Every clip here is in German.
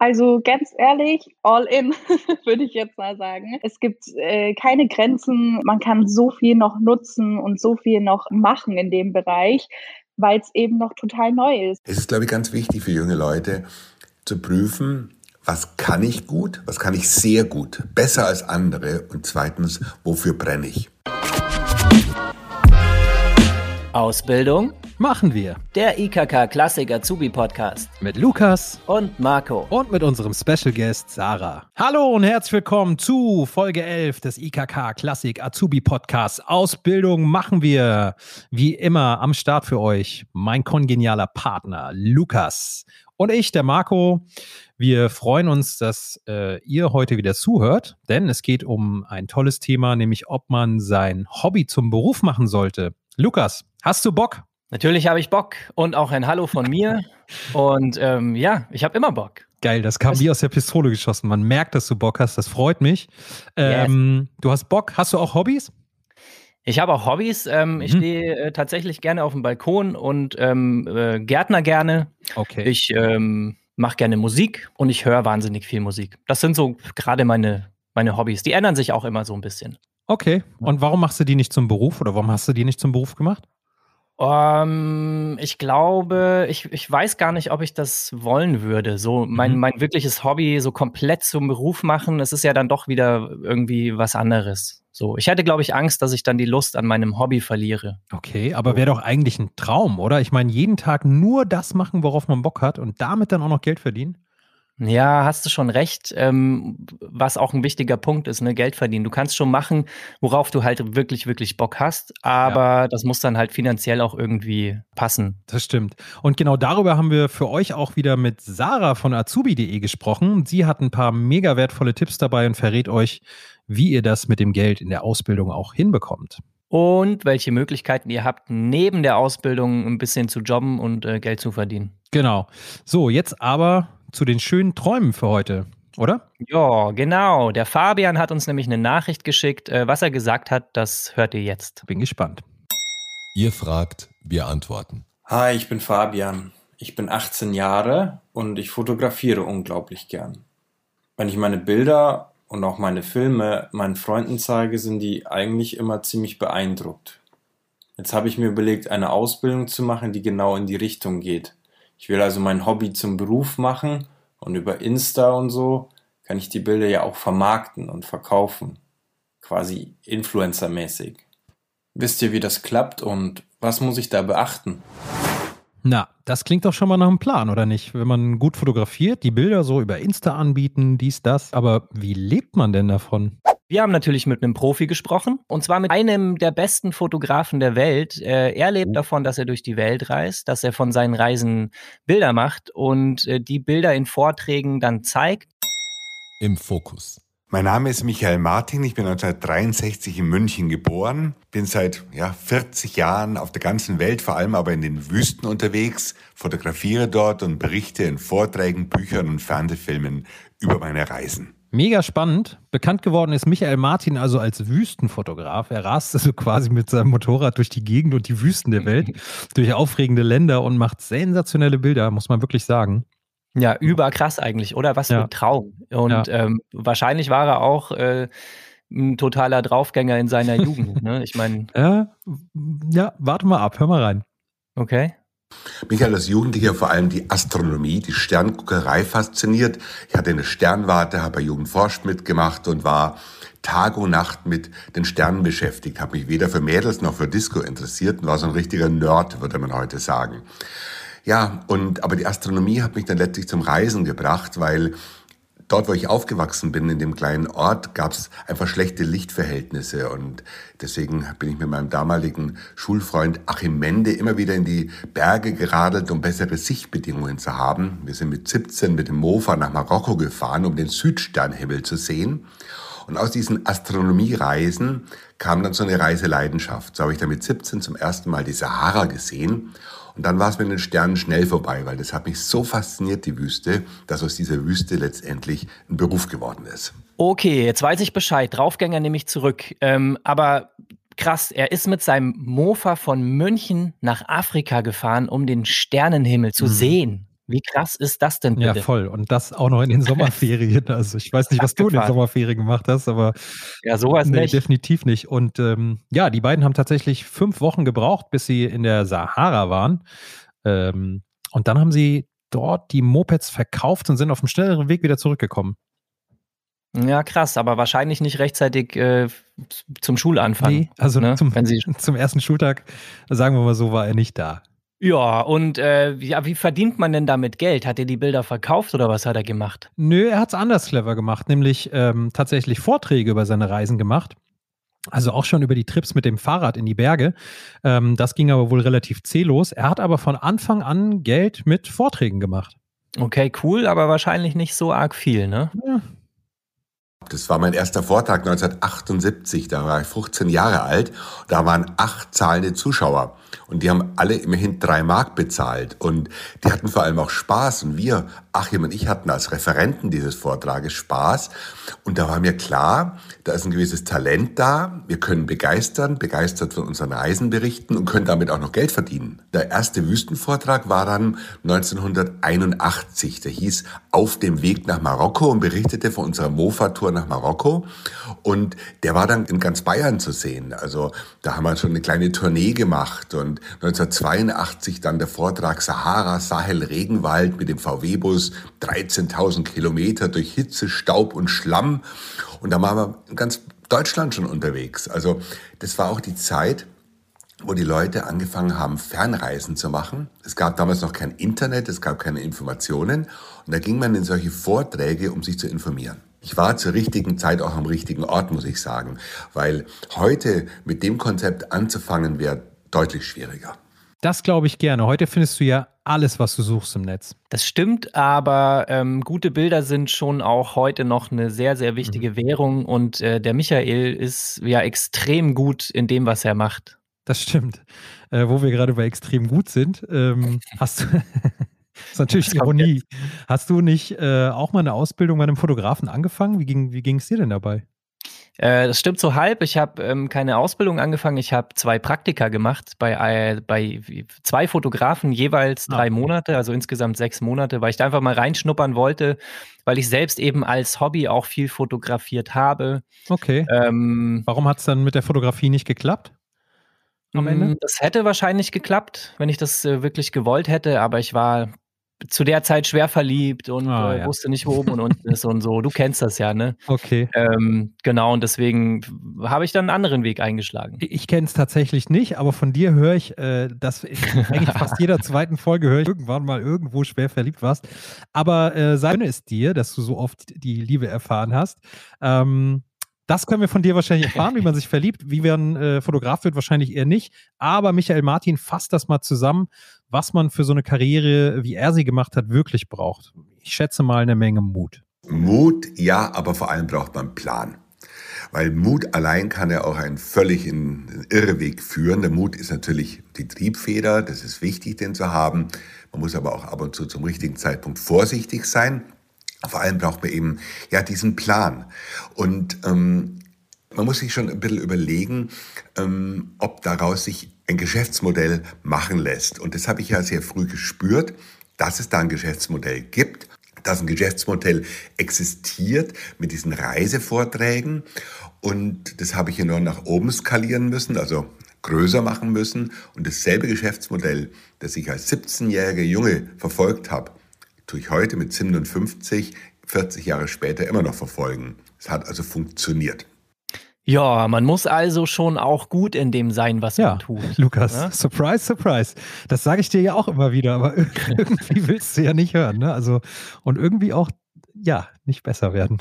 Also ganz ehrlich, all in, würde ich jetzt mal sagen. Es gibt äh, keine Grenzen. Man kann so viel noch nutzen und so viel noch machen in dem Bereich, weil es eben noch total neu ist. Es ist, glaube ich, ganz wichtig für junge Leute zu prüfen, was kann ich gut, was kann ich sehr gut, besser als andere und zweitens, wofür brenne ich. Ausbildung machen wir. Der IKK Klassik Azubi Podcast. Mit Lukas und Marco. Und mit unserem Special Guest Sarah. Hallo und herzlich willkommen zu Folge 11 des IKK Klassik Azubi Podcasts. Ausbildung machen wir. Wie immer am Start für euch mein kongenialer Partner Lukas. Und ich, der Marco. Wir freuen uns, dass äh, ihr heute wieder zuhört, denn es geht um ein tolles Thema, nämlich ob man sein Hobby zum Beruf machen sollte. Lukas, hast du Bock? Natürlich habe ich Bock und auch ein Hallo von mir. Und ähm, ja, ich habe immer Bock. Geil, das kam wie aus der Pistole geschossen. Man merkt, dass du Bock hast, das freut mich. Ähm, yes. Du hast Bock, hast du auch Hobbys? Ich habe auch Hobbys. Ähm, mhm. Ich stehe äh, tatsächlich gerne auf dem Balkon und ähm, äh, Gärtner gerne. Okay. Ich ähm, mache gerne Musik und ich höre wahnsinnig viel Musik. Das sind so gerade meine, meine Hobbys. Die ändern sich auch immer so ein bisschen. Okay. Und warum machst du die nicht zum Beruf oder warum hast du die nicht zum Beruf gemacht? Um, ähm, ich glaube, ich, ich weiß gar nicht, ob ich das wollen würde. So mein, mhm. mein wirkliches Hobby so komplett zum Beruf machen, es ist ja dann doch wieder irgendwie was anderes. So, ich hätte, glaube ich, Angst, dass ich dann die Lust an meinem Hobby verliere. Okay, aber wäre doch eigentlich ein Traum, oder? Ich meine, jeden Tag nur das machen, worauf man Bock hat und damit dann auch noch Geld verdienen. Ja, hast du schon recht. Ähm, was auch ein wichtiger Punkt ist, ne, Geld verdienen. Du kannst schon machen, worauf du halt wirklich, wirklich Bock hast, aber ja. das muss dann halt finanziell auch irgendwie passen. Das stimmt. Und genau darüber haben wir für euch auch wieder mit Sarah von azubi.de gesprochen. Sie hat ein paar mega wertvolle Tipps dabei und verrät euch, wie ihr das mit dem Geld in der Ausbildung auch hinbekommt. Und welche Möglichkeiten ihr habt, neben der Ausbildung ein bisschen zu jobben und äh, Geld zu verdienen. Genau. So, jetzt aber zu den schönen Träumen für heute, oder? Ja, genau. Der Fabian hat uns nämlich eine Nachricht geschickt. Äh, was er gesagt hat, das hört ihr jetzt. Bin gespannt. Ihr fragt, wir antworten. Hi, ich bin Fabian. Ich bin 18 Jahre und ich fotografiere unglaublich gern. Wenn ich meine Bilder und auch meine Filme meinen Freunden zeige, sind die eigentlich immer ziemlich beeindruckt. Jetzt habe ich mir überlegt, eine Ausbildung zu machen, die genau in die Richtung geht. Ich will also mein Hobby zum Beruf machen und über Insta und so kann ich die Bilder ja auch vermarkten und verkaufen. Quasi influencermäßig. Wisst ihr, wie das klappt und was muss ich da beachten? Na, das klingt doch schon mal nach einem Plan, oder nicht? Wenn man gut fotografiert, die Bilder so über Insta anbieten, dies, das. Aber wie lebt man denn davon? Wir haben natürlich mit einem Profi gesprochen und zwar mit einem der besten Fotografen der Welt. Äh, er lebt davon, dass er durch die Welt reist, dass er von seinen Reisen Bilder macht und äh, die Bilder in Vorträgen dann zeigt. Im Fokus. Mein Name ist Michael Martin, ich bin 1963 in München geboren, bin seit ja, 40 Jahren auf der ganzen Welt, vor allem aber in den Wüsten unterwegs, fotografiere dort und berichte in Vorträgen, Büchern und Fernsehfilmen über meine Reisen. Mega spannend. Bekannt geworden ist Michael Martin also als Wüstenfotograf. Er rast also quasi mit seinem Motorrad durch die Gegend und die Wüsten der Welt, durch aufregende Länder und macht sensationelle Bilder, muss man wirklich sagen. Ja, überkrass eigentlich, oder? Was für ja. ein Traum. Und ja. ähm, wahrscheinlich war er auch äh, ein totaler Draufgänger in seiner Jugend. Ne? Ich meine. Ja, ja, warte mal ab, hör mal rein. Okay. Mich hat als Jugendlicher vor allem die Astronomie, die Sternguckerei fasziniert. Ich hatte eine Sternwarte, habe bei Jugendforsch mitgemacht und war Tag und Nacht mit den Sternen beschäftigt, habe mich weder für Mädels noch für Disco interessiert und war so ein richtiger Nerd, würde man heute sagen. Ja, und aber die Astronomie hat mich dann letztlich zum Reisen gebracht, weil dort, wo ich aufgewachsen bin, in dem kleinen Ort, gab es einfach schlechte Lichtverhältnisse. Und deswegen bin ich mit meinem damaligen Schulfreund Achim Mende immer wieder in die Berge geradelt, um bessere Sichtbedingungen zu haben. Wir sind mit 17 mit dem Mofa nach Marokko gefahren, um den Südsternhimmel zu sehen. Und aus diesen Astronomiereisen kam dann so eine Reiseleidenschaft. So habe ich dann mit 17 zum ersten Mal die Sahara gesehen und dann war es mit den Sternen schnell vorbei, weil das hat mich so fasziniert, die Wüste, dass aus dieser Wüste letztendlich ein Beruf geworden ist. Okay, jetzt weiß ich Bescheid. Draufgänger nehme ich zurück. Ähm, aber krass, er ist mit seinem Mofa von München nach Afrika gefahren, um den Sternenhimmel zu mhm. sehen. Wie krass ist das denn bitte? Ja, voll. Und das auch noch in den Sommerferien. Also ich weiß nicht, was du in den Sommerferien gemacht hast, aber ja, sowas nee, nicht. definitiv nicht. Und ähm, ja, die beiden haben tatsächlich fünf Wochen gebraucht, bis sie in der Sahara waren. Ähm, und dann haben sie dort die Mopeds verkauft und sind auf dem schnelleren Weg wieder zurückgekommen. Ja, krass, aber wahrscheinlich nicht rechtzeitig äh, zum Schulanfang. Nee, also ne? zum, zum ersten Schultag, sagen wir mal so, war er nicht da. Ja, und äh, ja, wie verdient man denn damit Geld? Hat er die Bilder verkauft oder was hat er gemacht? Nö, er hat es anders clever gemacht, nämlich ähm, tatsächlich Vorträge über seine Reisen gemacht. Also auch schon über die Trips mit dem Fahrrad in die Berge. Ähm, das ging aber wohl relativ zählos. Er hat aber von Anfang an Geld mit Vorträgen gemacht. Okay, cool, aber wahrscheinlich nicht so arg viel, ne? Ja. Das war mein erster Vortrag 1978, da war ich 15 Jahre alt. Da waren acht zahlende Zuschauer. Und die haben alle immerhin drei Mark bezahlt. Und die hatten vor allem auch Spaß. Und wir, Achim und ich, hatten als Referenten dieses Vortrages Spaß. Und da war mir klar, da ist ein gewisses Talent da. Wir können begeistern, begeistert von unseren Reisen berichten und können damit auch noch Geld verdienen. Der erste Wüstenvortrag war dann 1981. Der hieß Auf dem Weg nach Marokko und berichtete von unserer Mofa-Tour nach Marokko. Und der war dann in ganz Bayern zu sehen. Also da haben wir schon eine kleine Tournee gemacht und 1982 dann der Vortrag Sahara, Sahel, Regenwald mit dem VW-Bus, 13.000 Kilometer durch Hitze, Staub und Schlamm. Und da waren wir in ganz Deutschland schon unterwegs. Also das war auch die Zeit, wo die Leute angefangen haben, Fernreisen zu machen. Es gab damals noch kein Internet, es gab keine Informationen. Und da ging man in solche Vorträge, um sich zu informieren. Ich war zur richtigen Zeit auch am richtigen Ort, muss ich sagen, weil heute mit dem Konzept anzufangen wäre deutlich schwieriger. Das glaube ich gerne. Heute findest du ja alles, was du suchst im Netz. Das stimmt, aber ähm, gute Bilder sind schon auch heute noch eine sehr, sehr wichtige mhm. Währung und äh, der Michael ist ja extrem gut in dem, was er macht. Das stimmt. Äh, wo wir gerade bei extrem gut sind, ähm, hast du. das ist natürlich Ironie. Hast du nicht äh, auch mal eine Ausbildung bei einem Fotografen angefangen? Wie ging wie es dir denn dabei? Äh, das stimmt so halb. Ich habe ähm, keine Ausbildung angefangen. Ich habe zwei Praktika gemacht bei, äh, bei zwei Fotografen, jeweils ah, drei ah. Monate, also insgesamt sechs Monate, weil ich da einfach mal reinschnuppern wollte, weil ich selbst eben als Hobby auch viel fotografiert habe. Okay. Ähm, Warum hat es dann mit der Fotografie nicht geklappt? Am Ende? Mm, das hätte wahrscheinlich geklappt, wenn ich das äh, wirklich gewollt hätte, aber ich war zu der Zeit schwer verliebt und ah, äh, ja. wusste nicht, wo oben und unten ist und so. Du kennst das ja, ne? Okay. Ähm, genau, und deswegen habe ich dann einen anderen Weg eingeschlagen. Ich kenne es tatsächlich nicht, aber von dir höre ich, äh, dass eigentlich fast jeder zweiten Folge höre ich irgendwann mal irgendwo schwer verliebt warst. Aber äh, sei es dir, dass du so oft die Liebe erfahren hast. Ähm, das können wir von dir wahrscheinlich erfahren, wie man sich verliebt. Wie man äh, Fotograf wird, wahrscheinlich eher nicht. Aber Michael Martin fasst das mal zusammen, was man für so eine Karriere, wie er sie gemacht hat, wirklich braucht. Ich schätze mal eine Menge Mut. Mut, ja, aber vor allem braucht man Plan. Weil Mut allein kann ja auch einen völlig in den Irreweg führen. Der Mut ist natürlich die Triebfeder, das ist wichtig, den zu haben. Man muss aber auch ab und zu zum richtigen Zeitpunkt vorsichtig sein. Vor allem braucht man eben ja diesen Plan. Und ähm, man muss sich schon ein bisschen überlegen, ähm, ob daraus sich ein Geschäftsmodell machen lässt. Und das habe ich ja sehr früh gespürt, dass es da ein Geschäftsmodell gibt, dass ein Geschäftsmodell existiert mit diesen Reisevorträgen. Und das habe ich ja nur nach oben skalieren müssen, also größer machen müssen. Und dasselbe Geschäftsmodell, das ich als 17-jähriger Junge verfolgt habe, tue ich heute mit 57, 40 Jahre später immer noch verfolgen. Es hat also funktioniert. Ja, man muss also schon auch gut in dem sein, was ja, man tut. Lukas, ja? surprise, surprise. Das sage ich dir ja auch immer wieder, aber irgendwie willst du ja nicht hören. Ne? Also, und irgendwie auch, ja, nicht besser werden.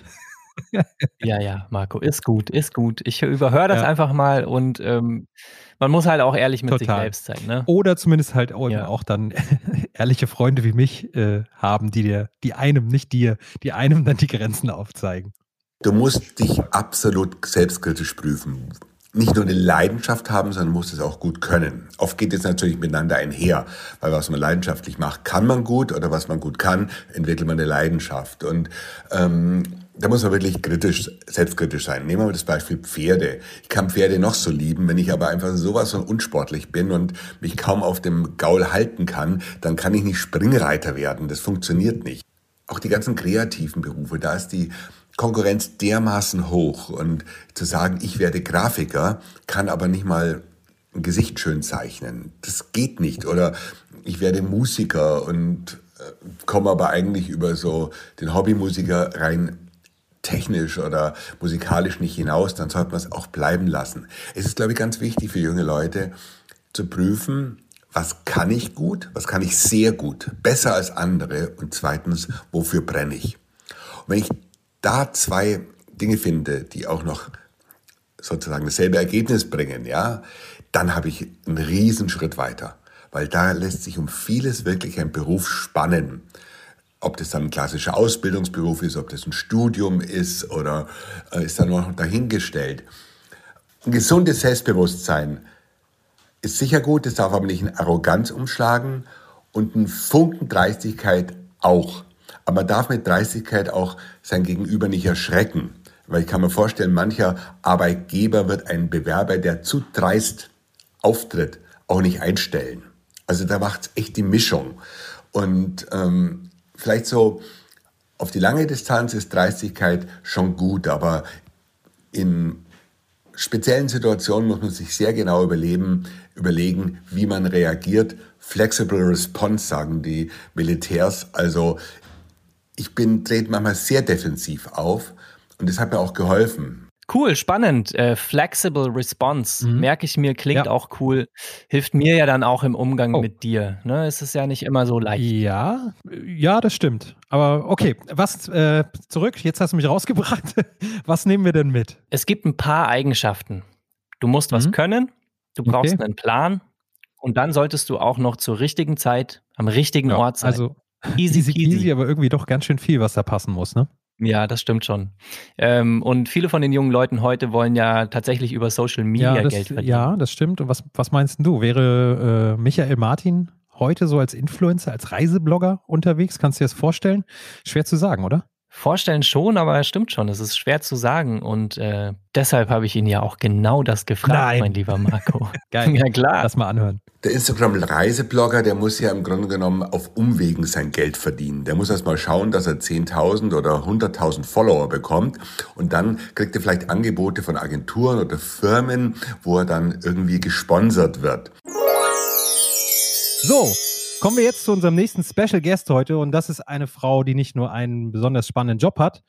Ja, ja, Marco, ist gut, ist gut. Ich überhöre das ja. einfach mal und ähm, man muss halt auch ehrlich mit Total. sich selbst sein. Ne? Oder zumindest halt auch, ja. auch dann ehrliche Freunde wie mich äh, haben, die dir, die einem, nicht dir, die einem dann die Grenzen aufzeigen. Du musst dich absolut selbstkritisch prüfen. nicht nur eine Leidenschaft haben, sondern muss es auch gut können. Oft geht es natürlich miteinander einher, weil was man leidenschaftlich macht, kann man gut oder was man gut kann, entwickelt man eine Leidenschaft. Und ähm, da muss man wirklich kritisch, selbstkritisch sein. Nehmen wir das Beispiel Pferde. Ich kann Pferde noch so lieben, wenn ich aber einfach sowas von unsportlich bin und mich kaum auf dem Gaul halten kann, dann kann ich nicht Springreiter werden. Das funktioniert nicht. Auch die ganzen kreativen Berufe, da ist die Konkurrenz dermaßen hoch und zu sagen, ich werde Grafiker, kann aber nicht mal ein Gesicht schön zeichnen. Das geht nicht. Oder ich werde Musiker und äh, komme aber eigentlich über so den Hobbymusiker rein technisch oder musikalisch nicht hinaus, dann sollte man es auch bleiben lassen. Es ist, glaube ich, ganz wichtig für junge Leute zu prüfen, was kann ich gut, was kann ich sehr gut, besser als andere und zweitens, wofür brenne ich. Und wenn ich da zwei Dinge finde, die auch noch sozusagen dasselbe Ergebnis bringen, ja, dann habe ich einen Riesenschritt weiter. Weil da lässt sich um vieles wirklich ein Beruf spannen. Ob das dann ein klassischer Ausbildungsberuf ist, ob das ein Studium ist oder äh, ist dann noch dahingestellt. Ein gesundes Selbstbewusstsein ist sicher gut, es darf aber nicht in Arroganz umschlagen und ein Funken Dreistigkeit auch. Aber man darf mit Dreistigkeit auch sein Gegenüber nicht erschrecken. Weil ich kann mir vorstellen, mancher Arbeitgeber wird einen Bewerber, der zu dreist auftritt, auch nicht einstellen. Also da macht es echt die Mischung. Und ähm, vielleicht so auf die lange Distanz ist Dreistigkeit schon gut, aber in speziellen Situationen muss man sich sehr genau überleben, überlegen, wie man reagiert. Flexible Response sagen die Militärs. Also ich bin, trete manchmal sehr defensiv auf und das hat mir auch geholfen. Cool, spannend. Äh, flexible Response, mhm. merke ich mir, klingt ja. auch cool. Hilft mir ja dann auch im Umgang oh. mit dir. Ne? Es ist ja nicht immer so leicht. Ja, ja, das stimmt. Aber okay, was äh, zurück, jetzt hast du mich rausgebracht. was nehmen wir denn mit? Es gibt ein paar Eigenschaften. Du musst was mhm. können, du brauchst okay. einen Plan und dann solltest du auch noch zur richtigen Zeit am richtigen ja, Ort sein. Also Easy, easy peasy, aber irgendwie doch ganz schön viel, was da passen muss, ne? Ja, das stimmt schon. Ähm, und viele von den jungen Leuten heute wollen ja tatsächlich über Social Media ja, das, Geld verdienen. Ja, das stimmt. Und was, was meinst du? Wäre äh, Michael Martin heute so als Influencer, als Reiseblogger unterwegs? Kannst du dir das vorstellen? Schwer zu sagen, oder? Vorstellen schon, aber es stimmt schon. Es ist schwer zu sagen. Und äh, deshalb habe ich ihn ja auch genau das gefragt, Nein. mein lieber Marco. Geil. Ja, klar. Lass mal anhören. Der Instagram-Reiseblogger, der muss ja im Grunde genommen auf Umwegen sein Geld verdienen. Der muss erst mal schauen, dass er 10.000 oder 100.000 Follower bekommt. Und dann kriegt er vielleicht Angebote von Agenturen oder Firmen, wo er dann irgendwie gesponsert wird. So, kommen wir jetzt zu unserem nächsten Special Guest heute. Und das ist eine Frau, die nicht nur einen besonders spannenden Job hat,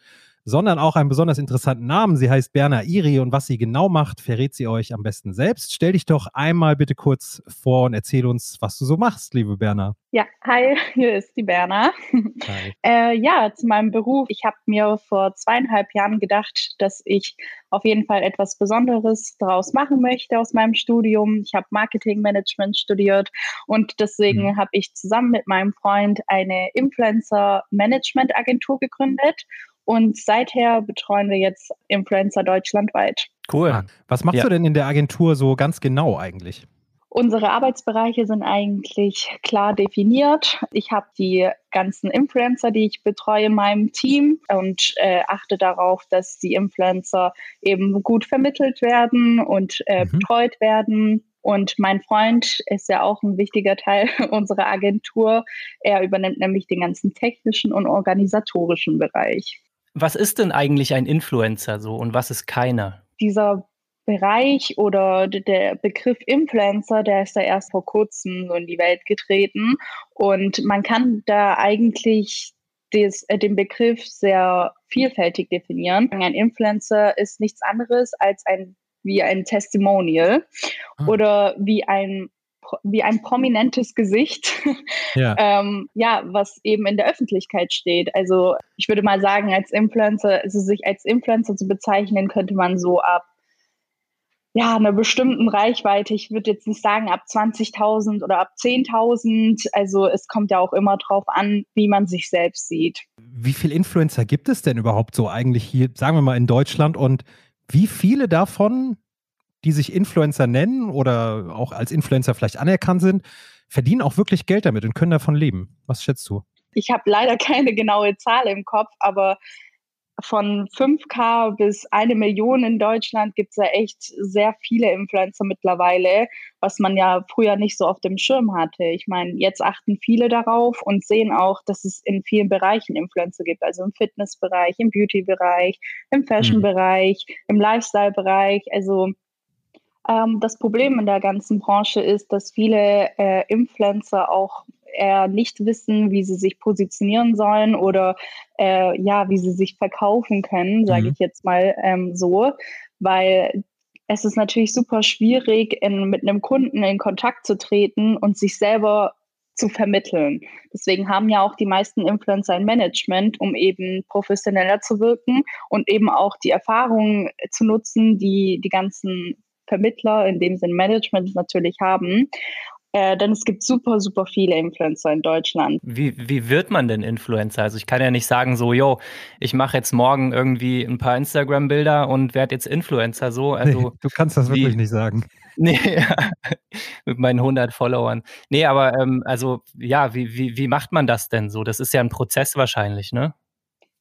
sondern auch einen besonders interessanten Namen. Sie heißt Berna Iri und was sie genau macht, verrät sie euch am besten selbst. Stell dich doch einmal bitte kurz vor und erzähl uns, was du so machst, liebe Berna. Ja, hi, hier ist die Berna. äh, ja, zu meinem Beruf. Ich habe mir vor zweieinhalb Jahren gedacht, dass ich auf jeden Fall etwas Besonderes daraus machen möchte aus meinem Studium. Ich habe Marketingmanagement studiert und deswegen mhm. habe ich zusammen mit meinem Freund eine Influencer-Management-Agentur gegründet und seither betreuen wir jetzt Influencer deutschlandweit. Cool. Ah, was machst ja. du denn in der Agentur so ganz genau eigentlich? Unsere Arbeitsbereiche sind eigentlich klar definiert. Ich habe die ganzen Influencer, die ich betreue in meinem Team und äh, achte darauf, dass die Influencer eben gut vermittelt werden und äh, mhm. betreut werden. Und mein Freund ist ja auch ein wichtiger Teil unserer Agentur. Er übernimmt nämlich den ganzen technischen und organisatorischen Bereich. Was ist denn eigentlich ein Influencer so und was ist keiner? Dieser Bereich oder der Begriff Influencer, der ist da erst vor kurzem so in die Welt getreten. Und man kann da eigentlich des, äh, den Begriff sehr vielfältig definieren. Ein Influencer ist nichts anderes als ein wie ein Testimonial ah. oder wie ein wie ein prominentes Gesicht, ja. ähm, ja, was eben in der Öffentlichkeit steht. Also ich würde mal sagen, als Influencer, also sich als Influencer zu bezeichnen, könnte man so ab ja, einer bestimmten Reichweite. Ich würde jetzt nicht sagen ab 20.000 oder ab 10.000. Also es kommt ja auch immer drauf an, wie man sich selbst sieht. Wie viele Influencer gibt es denn überhaupt so eigentlich hier, sagen wir mal in Deutschland und wie viele davon die sich Influencer nennen oder auch als Influencer vielleicht anerkannt sind, verdienen auch wirklich Geld damit und können davon leben. Was schätzt du? Ich habe leider keine genaue Zahl im Kopf, aber von 5K bis eine Million in Deutschland gibt es ja echt sehr viele Influencer mittlerweile, was man ja früher nicht so auf dem Schirm hatte. Ich meine, jetzt achten viele darauf und sehen auch, dass es in vielen Bereichen Influencer gibt, also im Fitnessbereich, im Beauty-Bereich, im Fashion-Bereich, im Lifestyle-Bereich. Also ähm, das Problem in der ganzen Branche ist, dass viele äh, Influencer auch eher nicht wissen, wie sie sich positionieren sollen oder äh, ja, wie sie sich verkaufen können, sage mhm. ich jetzt mal ähm, so, weil es ist natürlich super schwierig, in, mit einem Kunden in Kontakt zu treten und sich selber zu vermitteln. Deswegen haben ja auch die meisten Influencer ein Management, um eben professioneller zu wirken und eben auch die Erfahrungen zu nutzen, die die ganzen Vermittler, in dem Sinn Management natürlich haben. Äh, denn es gibt super, super viele Influencer in Deutschland. Wie, wie wird man denn Influencer? Also ich kann ja nicht sagen, so, yo, ich mache jetzt morgen irgendwie ein paar Instagram-Bilder und werde jetzt Influencer. So, also, nee, du kannst das wie, wirklich nicht sagen. Nee, ja, mit meinen 100 Followern. Nee, aber ähm, also ja, wie, wie, wie macht man das denn so? Das ist ja ein Prozess wahrscheinlich, ne?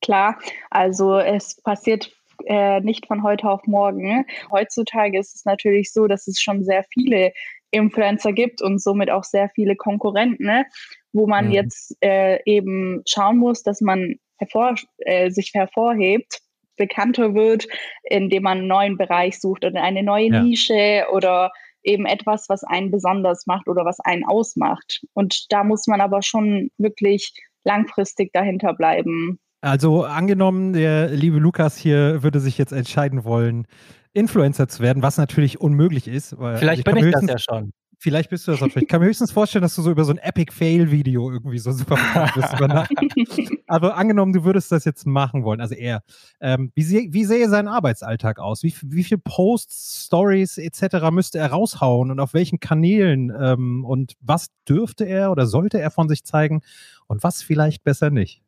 Klar, also es passiert äh, nicht von heute auf morgen. Heutzutage ist es natürlich so, dass es schon sehr viele Influencer gibt und somit auch sehr viele Konkurrenten, ne? wo man mhm. jetzt äh, eben schauen muss, dass man hervor, äh, sich hervorhebt, bekannter wird, indem man einen neuen Bereich sucht oder eine neue ja. Nische oder eben etwas, was einen besonders macht oder was einen ausmacht. Und da muss man aber schon wirklich langfristig dahinter bleiben. Also angenommen, der liebe Lukas hier würde sich jetzt entscheiden wollen, Influencer zu werden, was natürlich unmöglich ist. Vielleicht bin ich das ja schon. Vielleicht bist du das auch schon. Ich kann mir höchstens vorstellen, dass du so über so ein Epic-Fail-Video irgendwie so super bist. Aber angenommen, du würdest das jetzt machen wollen, also er, ähm, wie, wie sähe sein Arbeitsalltag aus? Wie, wie viele Posts, Stories etc. müsste er raushauen und auf welchen Kanälen? Ähm, und was dürfte er oder sollte er von sich zeigen und was vielleicht besser nicht?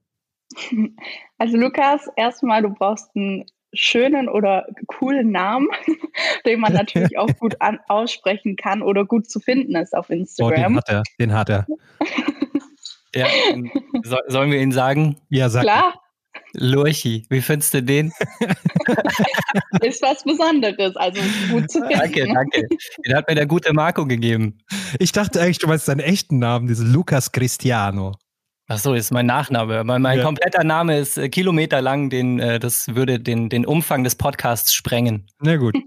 Also Lukas, erstmal, du brauchst einen schönen oder coolen Namen, den man natürlich auch gut an, aussprechen kann oder gut zu finden ist auf Instagram. Oh, den hat er, den hat er. ja, so, sollen wir ihn sagen? Ja, sag. Klar. Lurchi, wie findest du den? ist was Besonderes, also gut zu finden. Danke, danke. Den hat mir der gute Marco gegeben. Ich dachte eigentlich, du meinst seinen echten Namen, diesen Lukas Cristiano. Ach so, ist mein Nachname. Mein, mein ja. kompletter Name ist äh, kilometerlang, den, äh, das würde den, den Umfang des Podcasts sprengen. Na gut.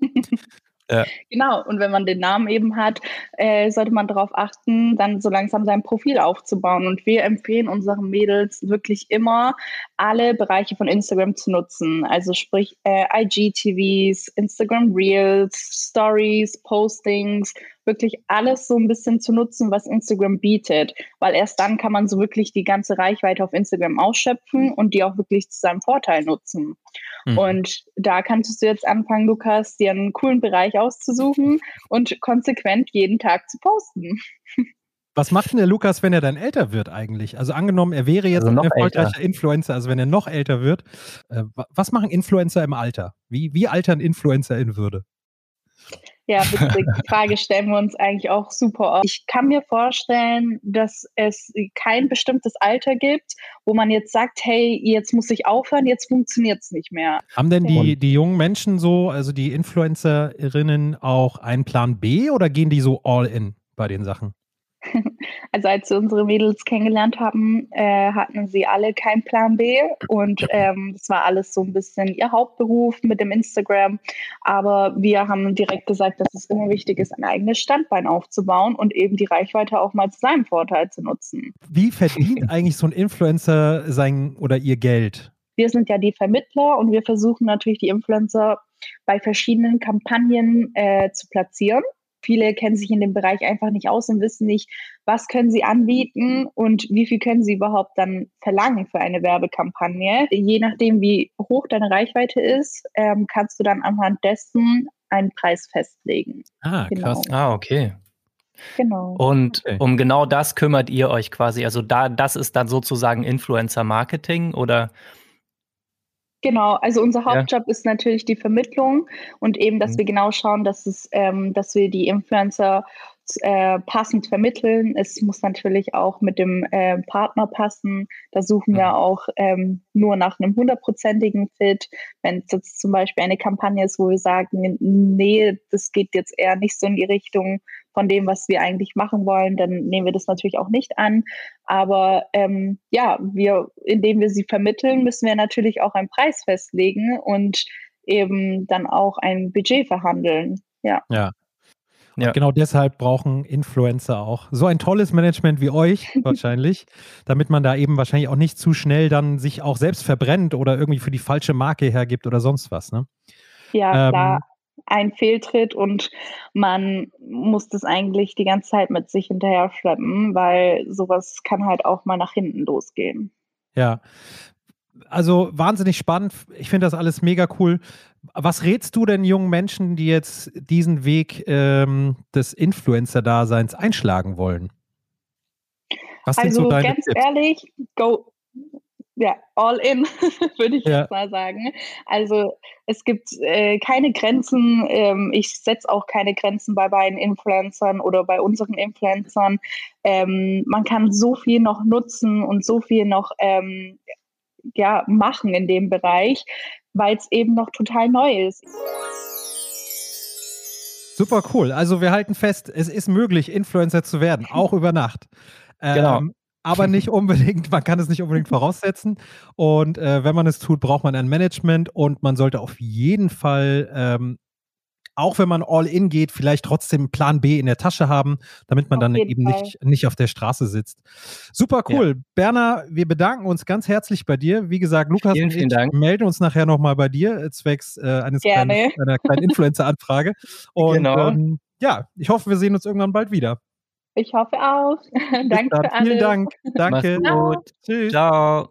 Ja. Genau, und wenn man den Namen eben hat, äh, sollte man darauf achten, dann so langsam sein Profil aufzubauen. Und wir empfehlen unseren Mädels wirklich immer, alle Bereiche von Instagram zu nutzen. Also sprich äh, IGTVs, Instagram Reels, Stories, Postings, wirklich alles so ein bisschen zu nutzen, was Instagram bietet. Weil erst dann kann man so wirklich die ganze Reichweite auf Instagram ausschöpfen und die auch wirklich zu seinem Vorteil nutzen. Mhm. Und da kannst du jetzt anfangen, Lukas, dir einen coolen Bereich auszusuchen und konsequent jeden Tag zu posten. Was macht denn der Lukas, wenn er dann älter wird eigentlich? Also angenommen, er wäre jetzt also ein erfolgreicher älter. Influencer, also wenn er noch älter wird. Äh, was machen Influencer im Alter? Wie, wie altern Influencer in Würde? Ja, witzig. Die Frage stellen wir uns eigentlich auch super oft. Ich kann mir vorstellen, dass es kein bestimmtes Alter gibt, wo man jetzt sagt, hey, jetzt muss ich aufhören, jetzt funktioniert es nicht mehr. Haben denn die, die jungen Menschen so, also die Influencerinnen auch einen Plan B oder gehen die so all in bei den Sachen? Also als wir unsere Mädels kennengelernt haben, äh, hatten sie alle keinen Plan B und ähm, das war alles so ein bisschen ihr Hauptberuf mit dem Instagram. Aber wir haben direkt gesagt, dass es immer wichtig ist, ein eigenes Standbein aufzubauen und eben die Reichweite auch mal zu seinem Vorteil zu nutzen. Wie verdient eigentlich so ein Influencer sein oder ihr Geld? Wir sind ja die Vermittler und wir versuchen natürlich die Influencer bei verschiedenen Kampagnen äh, zu platzieren. Viele kennen sich in dem Bereich einfach nicht aus und wissen nicht, was können sie anbieten und wie viel können sie überhaupt dann verlangen für eine Werbekampagne. Je nachdem, wie hoch deine Reichweite ist, ähm, kannst du dann anhand dessen einen Preis festlegen. Ah, genau. krass. Ah, okay. Genau. Und okay. um genau das kümmert ihr euch quasi. Also da, das ist dann sozusagen Influencer Marketing oder Genau, also unser Hauptjob ja. ist natürlich die Vermittlung und eben, dass mhm. wir genau schauen, dass es, ähm, dass wir die Influencer äh, passend vermitteln. Es muss natürlich auch mit dem äh, Partner passen. Da suchen wir mhm. auch ähm, nur nach einem hundertprozentigen Fit. Wenn es jetzt zum Beispiel eine Kampagne ist, wo wir sagen, nee, das geht jetzt eher nicht so in die Richtung von dem, was wir eigentlich machen wollen, dann nehmen wir das natürlich auch nicht an. Aber ähm, ja, wir, indem wir sie vermitteln, müssen wir natürlich auch einen Preis festlegen und eben dann auch ein Budget verhandeln. Ja. Ja, ja. Genau deshalb brauchen Influencer auch so ein tolles Management wie euch wahrscheinlich, damit man da eben wahrscheinlich auch nicht zu schnell dann sich auch selbst verbrennt oder irgendwie für die falsche Marke hergibt oder sonst was. Ne? Ja, ähm, klar. Ein Fehltritt und man muss das eigentlich die ganze Zeit mit sich hinterher schleppen, weil sowas kann halt auch mal nach hinten losgehen. Ja, also wahnsinnig spannend. Ich finde das alles mega cool. Was rätst du denn jungen Menschen, die jetzt diesen Weg ähm, des Influencer-Daseins einschlagen wollen? Was also so ganz Tipps? ehrlich, go, ja, all in, würde ich ja. jetzt mal sagen. Also es gibt äh, keine Grenzen. Ähm, ich setze auch keine Grenzen bei beiden Influencern oder bei unseren Influencern. Ähm, man kann so viel noch nutzen und so viel noch ähm, ja, machen in dem Bereich, weil es eben noch total neu ist. Super cool. Also wir halten fest, es ist möglich, Influencer zu werden, auch über Nacht. Genau. Ähm, aber nicht unbedingt, man kann es nicht unbedingt voraussetzen. Und äh, wenn man es tut, braucht man ein Management und man sollte auf jeden Fall ähm, auch wenn man all in geht, vielleicht trotzdem Plan B in der Tasche haben, damit man auf dann eben nicht, nicht auf der Straße sitzt. Super cool. Ja. Berner, wir bedanken uns ganz herzlich bei dir. Wie gesagt, Lukas vielen, und ich Dank. melden uns nachher nochmal bei dir, äh, zwecks äh, eines kleinen, einer kleinen Influencer-Anfrage. Und genau. ähm, ja, ich hoffe, wir sehen uns irgendwann bald wieder. Ich hoffe auch. Danke für alles. Vielen Dank. Danke. Gut. Tschüss. Ciao.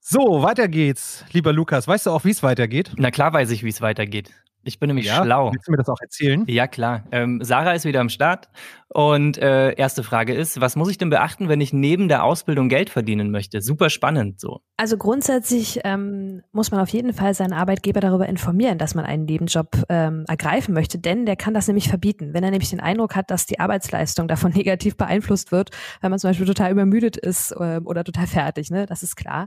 So, weiter geht's, lieber Lukas. Weißt du auch, wie es weitergeht? Na klar weiß ich, wie es weitergeht. Ich bin nämlich ja, schlau. Willst du mir das auch erzählen? Ja, klar. Ähm, Sarah ist wieder am Start. Und äh, erste Frage ist, was muss ich denn beachten, wenn ich neben der Ausbildung Geld verdienen möchte? Super spannend so. Also grundsätzlich ähm, muss man auf jeden Fall seinen Arbeitgeber darüber informieren, dass man einen Nebenjob ähm, ergreifen möchte, denn der kann das nämlich verbieten. Wenn er nämlich den Eindruck hat, dass die Arbeitsleistung davon negativ beeinflusst wird, wenn man zum Beispiel total übermüdet ist äh, oder total fertig, ne? Das ist klar.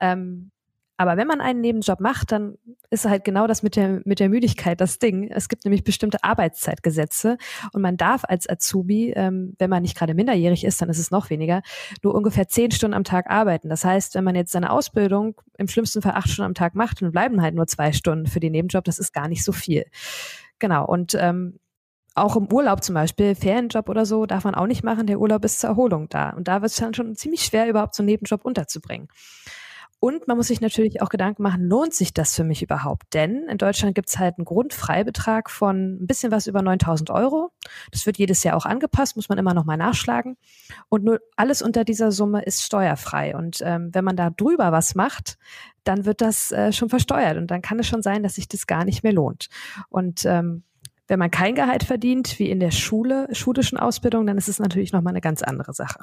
Ähm, aber wenn man einen Nebenjob macht, dann ist halt genau das mit der, mit der Müdigkeit das Ding. Es gibt nämlich bestimmte Arbeitszeitgesetze und man darf als Azubi, ähm, wenn man nicht gerade minderjährig ist, dann ist es noch weniger, nur ungefähr zehn Stunden am Tag arbeiten. Das heißt, wenn man jetzt seine Ausbildung im schlimmsten Fall acht Stunden am Tag macht und bleiben halt nur zwei Stunden für den Nebenjob, das ist gar nicht so viel. Genau. Und ähm, auch im Urlaub zum Beispiel, Ferienjob oder so, darf man auch nicht machen. Der Urlaub ist zur Erholung da. Und da wird es dann schon ziemlich schwer, überhaupt so einen Nebenjob unterzubringen. Und man muss sich natürlich auch Gedanken machen, lohnt sich das für mich überhaupt? Denn in Deutschland gibt es halt einen Grundfreibetrag von ein bisschen was über 9000 Euro. Das wird jedes Jahr auch angepasst, muss man immer nochmal nachschlagen. Und nur alles unter dieser Summe ist steuerfrei. Und ähm, wenn man da drüber was macht, dann wird das äh, schon versteuert. Und dann kann es schon sein, dass sich das gar nicht mehr lohnt. Und ähm, wenn man kein Gehalt verdient, wie in der Schule, schulischen Ausbildung, dann ist es natürlich nochmal eine ganz andere Sache.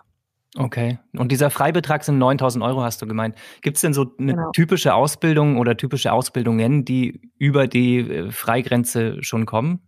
Okay. Und dieser Freibetrag sind 9000 Euro, hast du gemeint. Gibt es denn so eine genau. typische Ausbildung oder typische Ausbildungen, die über die äh, Freigrenze schon kommen?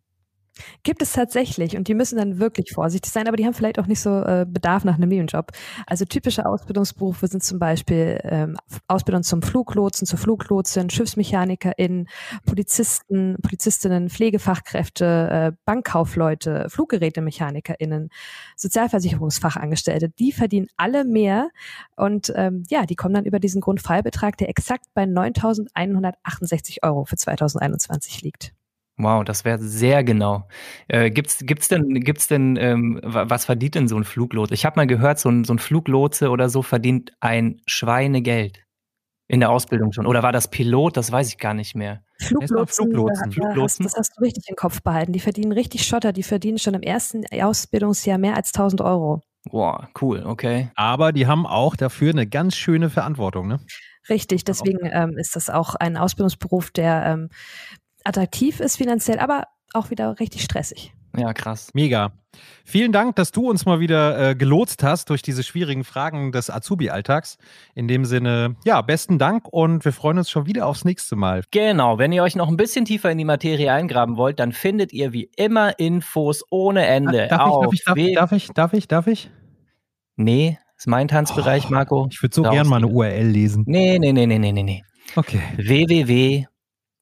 Gibt es tatsächlich und die müssen dann wirklich vorsichtig sein, aber die haben vielleicht auch nicht so äh, Bedarf nach einem Nebenjob. Also typische Ausbildungsberufe sind zum Beispiel ähm, Ausbildung zum Fluglotsen, zur Fluglotsin, SchiffsmechanikerInnen, Polizisten, Polizistinnen, Pflegefachkräfte, äh, Bankkaufleute, FluggerätemechanikerInnen, Sozialversicherungsfachangestellte. Die verdienen alle mehr und ähm, ja, die kommen dann über diesen Grundfreibetrag, der exakt bei 9.168 Euro für 2021 liegt. Wow, das wäre sehr genau. Äh, gibt's gibt's denn gibt's denn ähm, was verdient denn so ein Fluglotse? Ich habe mal gehört, so ein, so ein Fluglotse oder so verdient ein Schweinegeld in der Ausbildung schon. Oder war das Pilot? Das weiß ich gar nicht mehr. Fluglotsen, Fluglotsen. Fluglotsen. Das, hast du richtig im Kopf behalten. Die verdienen richtig Schotter. Die verdienen schon im ersten Ausbildungsjahr mehr als 1000 Euro. Boah, cool, okay. Aber die haben auch dafür eine ganz schöne Verantwortung, ne? Richtig, deswegen ähm, ist das auch ein Ausbildungsberuf, der ähm, attraktiv ist finanziell, aber auch wieder richtig stressig. Ja, krass. Mega. Vielen Dank, dass du uns mal wieder äh, gelotst hast durch diese schwierigen Fragen des Azubi-Alltags. In dem Sinne, ja, besten Dank und wir freuen uns schon wieder aufs nächste Mal. Genau, wenn ihr euch noch ein bisschen tiefer in die Materie eingraben wollt, dann findet ihr wie immer Infos ohne Ende. Darf, auf ich, darf, ich, darf, ich, darf ich, darf ich, Nee, ist mein Tanzbereich, Oh, Marco. Ich würde so gern mal eine. URL lesen. Nee, nee, nee, nee, nee, nee, nee. Okay.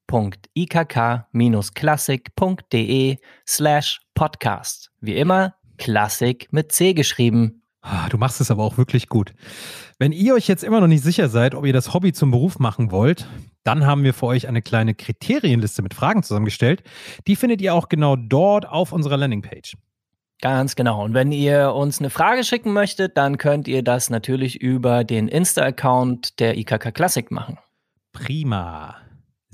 www.ikk-klassik.de slash podcast. Wie immer, Klassik mit C geschrieben. Ah, Du machst es aber auch wirklich gut. Wenn ihr euch jetzt immer noch nicht sicher seid, ob ihr das Hobby zum Beruf machen wollt, dann haben wir für euch eine kleine Kriterienliste mit Fragen zusammengestellt. Die findet ihr auch genau dort auf unserer Landingpage. Ganz genau. Und wenn ihr uns eine Frage schicken möchtet, dann könnt ihr das natürlich über den Insta-Account der IKK Klassik machen. Prima.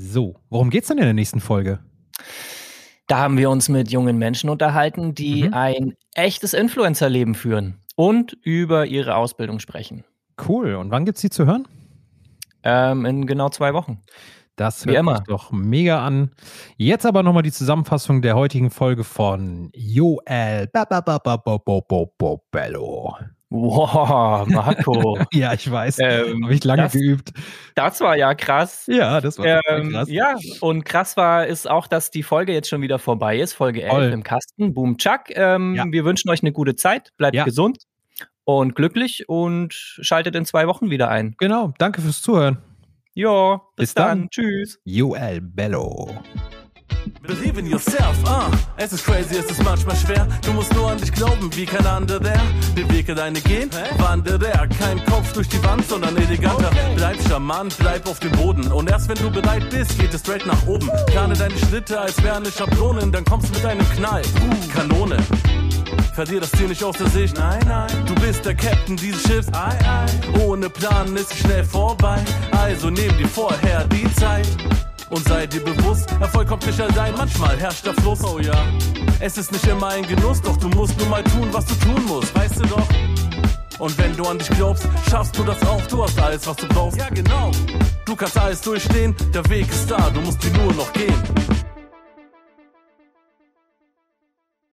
So, worum geht's denn in der nächsten Folge? Da haben wir uns mit jungen Menschen unterhalten, die Mhm. ein echtes Influencer-Leben führen und über ihre Ausbildung sprechen. Cool. Und wann gibt's die zu hören? Ähm, in genau zwei Wochen. Das Wie hört immer. sich doch mega an. Jetzt aber nochmal die Zusammenfassung der heutigen Folge von Joel Bello. Wow, Marco. Ja, ich weiß. ähm, Habe ich lange das, geübt. das war ja krass. Ja, das war Ähm, krass. ja, und krass war ist auch, dass die Folge jetzt schon wieder vorbei ist. Folge 11 Voll. im Kasten. Boom, Chuck. Ähm, Ja. Wir wünschen euch eine gute Zeit. Bleibt Ja. gesund und glücklich und schaltet in zwei Wochen wieder ein. Genau. Danke fürs Zuhören. Jo, bis, Bis dann. dann. Tschüss. Joel Bello. Believe in yourself, ah, es ist crazy, es ist manchmal schwer. Du musst nur an dich glauben, wie kein anderer. Den Weg alleine gehen, wandere er. Kein Kopf durch die Wand, sondern eleganter. Bleib charmant, bleib auf dem Boden. Und erst wenn du bereit bist, geht es straight nach oben. Plane deine Schritte, als wäre eine Schablone, dann kommst du mit einem Knall. Kanone. Verlier das Ziel nicht aus der Sicht. Nein, nein. Du bist der Captain dieses Schiffs. Ei, ei. Ohne Plan ist es schnell vorbei. Also nimm dir vorher die Zeit. Und sei dir bewusst, Erfolg kommt nicht allein, manchmal herrscht der Fluss, oh ja. Es ist nicht immer ein Genuss, doch du musst nur mal tun, was du tun musst, weißt du doch. Und wenn du an dich glaubst, schaffst du das auch, du hast alles, was du brauchst. Ja, genau. Du kannst alles durchstehen, der Weg ist da, du musst ihn nur noch gehen.